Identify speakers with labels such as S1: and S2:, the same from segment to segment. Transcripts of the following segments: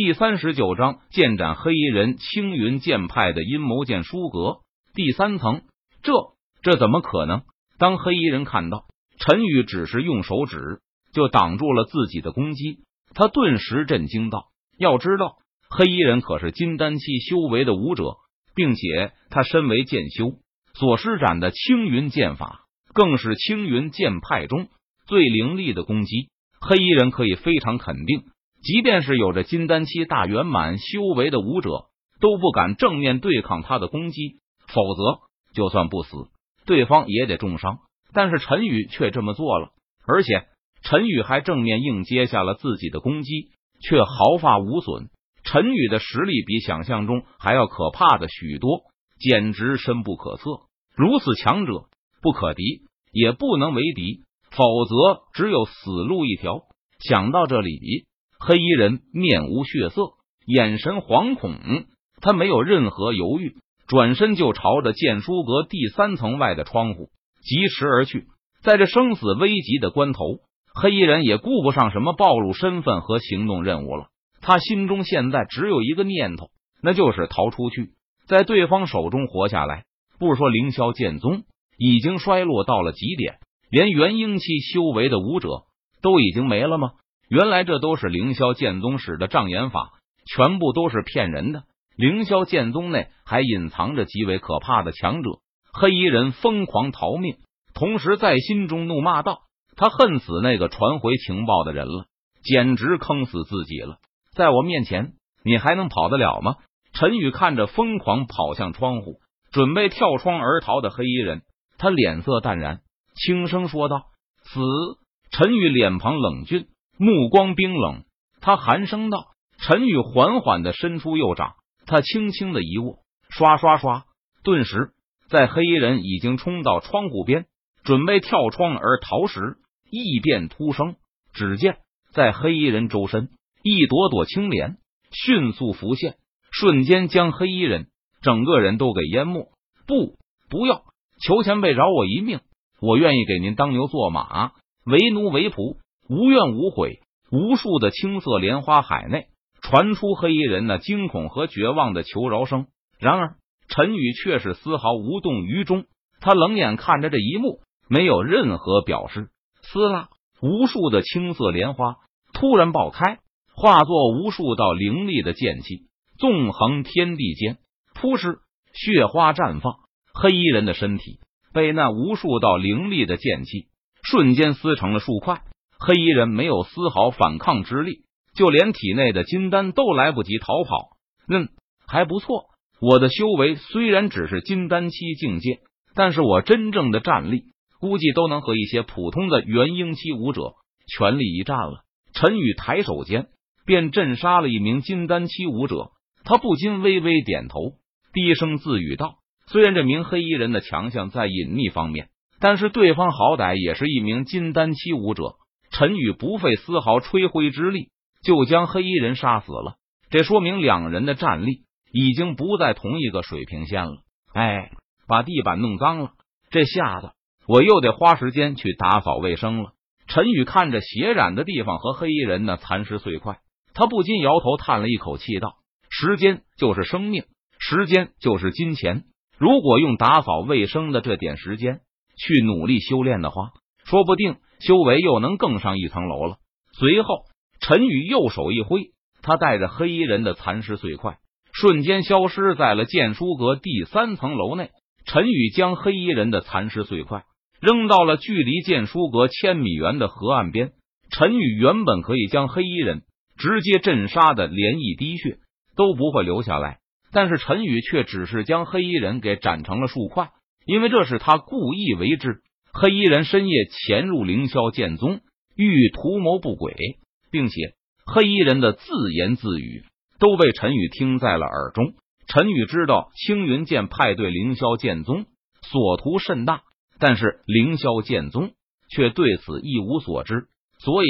S1: 第三十九章剑斩黑衣人，青云剑派的阴谋剑书阁第三层。这这怎么可能？当黑衣人看到陈宇只是用手指就挡住了自己的攻击，他顿时震惊道：“要知道，黑衣人可是金丹期修为的武者，并且他身为剑修，所施展的青云剑法更是青云剑派中最凌厉的攻击。黑衣人可以非常肯定。”即便是有着金丹期大圆满修为的武者，都不敢正面对抗他的攻击，否则就算不死，对方也得重伤。但是陈宇却这么做了，而且陈宇还正面应接下了自己的攻击，却毫发无损。陈宇的实力比想象中还要可怕的许多，简直深不可测。如此强者不可敌，也不能为敌，否则只有死路一条。想到这里。黑衣人面无血色，眼神惶恐，他没有任何犹豫，转身就朝着剑书阁第三层外的窗户疾驰而去。在这生死危急的关头，黑衣人也顾不上什么暴露身份和行动任务了。他心中现在只有一个念头，那就是逃出去，在对方手中活下来。不说凌霄剑宗已经衰落到了极点，连元婴期修为的武者都已经没了吗？原来这都是凌霄剑宗使的障眼法，全部都是骗人的。凌霄剑宗内还隐藏着极为可怕的强者。黑衣人疯狂逃命，同时在心中怒骂道：“他恨死那个传回情报的人了，简直坑死自己了！在我面前，你还能跑得了吗？”陈宇看着疯狂跑向窗户，准备跳窗而逃的黑衣人，他脸色淡然，轻声说道：“死。”陈宇脸庞冷峻。目光冰冷，他寒声道：“陈宇缓缓的伸出右掌，他轻轻的一握，刷刷刷，顿时在黑衣人已经冲到窗户边，准备跳窗而逃时，异变突生。只见在黑衣人周身，一朵朵青莲迅速浮现，瞬间将黑衣人整个人都给淹没。不，不要！求前辈饶我一命，我愿意给您当牛做马，为奴为仆。”无怨无悔，无数的青色莲花海内传出黑衣人那惊恐和绝望的求饶声。然而陈宇却是丝毫无动于衷，他冷眼看着这一幕，没有任何表示。撕拉，无数的青色莲花突然爆开，化作无数道凌厉的剑气，纵横天地间。扑哧，血花绽放，黑衣人的身体被那无数道凌厉的剑气瞬间撕成了数块。黑衣人没有丝毫反抗之力，就连体内的金丹都来不及逃跑。嗯，还不错。我的修为虽然只是金丹期境界，但是我真正的战力估计都能和一些普通的元婴期武者全力一战了。陈宇抬手间便震杀了一名金丹期武者，他不禁微微点头，低声自语道：“虽然这名黑衣人的强项在隐秘方面，但是对方好歹也是一名金丹期武者。”陈宇不费丝毫吹灰之力就将黑衣人杀死了，这说明两人的战力已经不在同一个水平线了。哎，把地板弄脏了，这下子我又得花时间去打扫卫生了。陈宇看着血染的地方和黑衣人的残尸碎块，他不禁摇头叹了一口气，道：“时间就是生命，时间就是金钱。如果用打扫卫生的这点时间去努力修炼的话，说不定……”修为又能更上一层楼了。随后，陈宇右手一挥，他带着黑衣人的残尸碎块，瞬间消失在了剑书阁第三层楼内。陈宇将黑衣人的残尸碎块扔到了距离剑书阁千米远的河岸边。陈宇原本可以将黑衣人直接震杀的，连一滴血都不会留下来，但是陈宇却只是将黑衣人给斩成了数块，因为这是他故意为之。黑衣人深夜潜入凌霄剑宗，欲图谋不轨，并且黑衣人的自言自语都被陈宇听在了耳中。陈宇知道青云剑派对凌霄剑宗所图甚大，但是凌霄剑宗却对此一无所知，所以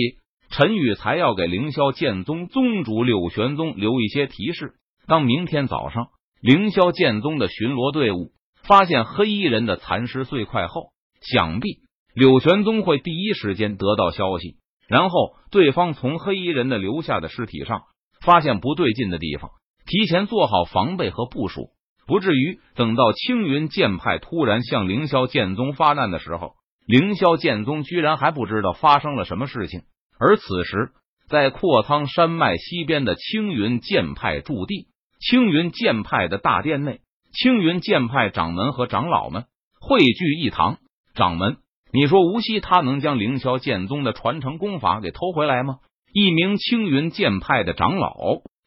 S1: 陈宇才要给凌霄剑宗宗主柳玄宗留一些提示。当明天早上凌霄剑宗的巡逻队伍发现黑衣人的残尸碎块后，想必柳玄宗会第一时间得到消息，然后对方从黑衣人的留下的尸体上发现不对劲的地方，提前做好防备和部署，不至于等到青云剑派突然向凌霄剑宗发难的时候，凌霄剑宗居然还不知道发生了什么事情。而此时，在阔苍山脉西边的青云剑派驻地，青云剑派的大殿内，青云剑派掌门和长老们汇聚一堂。掌门，你说无锡他能将凌霄剑宗的传承功法给偷回来吗？一名青云剑派的长老，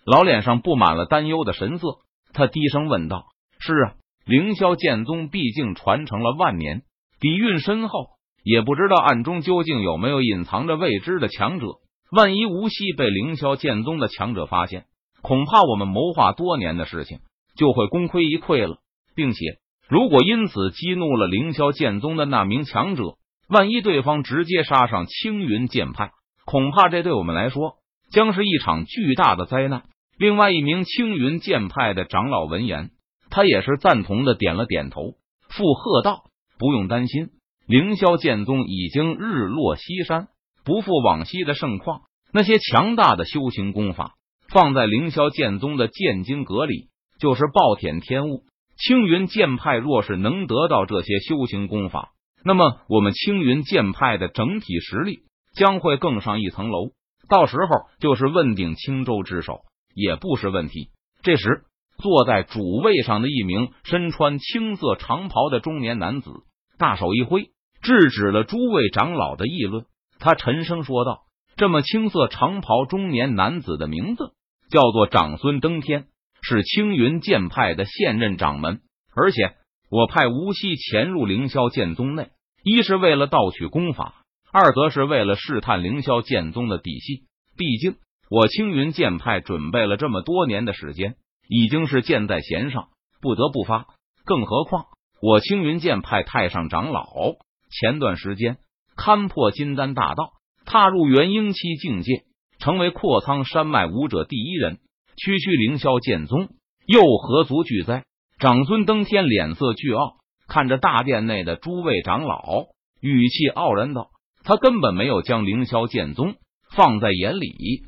S1: 老脸上布满了担忧的神色。他低声问道：“是啊，凌霄剑宗毕竟传承了万年，底蕴深厚，也不知道暗中究竟有没有隐藏着未知的强者。万一无锡被凌霄剑宗的强者发现，恐怕我们谋划多年的事情就会功亏一篑了。并且，如果因此激怒了凌霄剑宗的那名强者，万一对方直接杀上青云剑派。”恐怕这对我们来说将是一场巨大的灾难。另外一名青云剑派的长老闻言，他也是赞同的，点了点头，附和道：“不用担心，凌霄剑宗已经日落西山，不复往昔的盛况。那些强大的修行功法，放在凌霄剑宗的剑经阁里，就是暴殄天物。青云剑派若是能得到这些修行功法，那么我们青云剑派的整体实力。”将会更上一层楼，到时候就是问鼎青州之首也不是问题。这时，坐在主位上的一名身穿青色长袍的中年男子，大手一挥，制止了诸位长老的议论。他沉声说道：“这么青色长袍中年男子的名字叫做长孙登天，是青云剑派的现任掌门。而且，我派吴锡潜入凌霄剑宗内，一是为了盗取功法。”二则是为了试探凌霄剑宗的底细，毕竟我青云剑派准备了这么多年的时间，已经是箭在弦上，不得不发。更何况我青云剑派太上长老前段时间勘破金丹大道，踏入元婴期境界，成为阔苍山脉武者第一人，区区凌霄剑宗又何足惧哉？长孙登天脸色巨傲，看着大殿内的诸位长老，语气傲然道。他根本没有将凌霄剑宗放在眼里。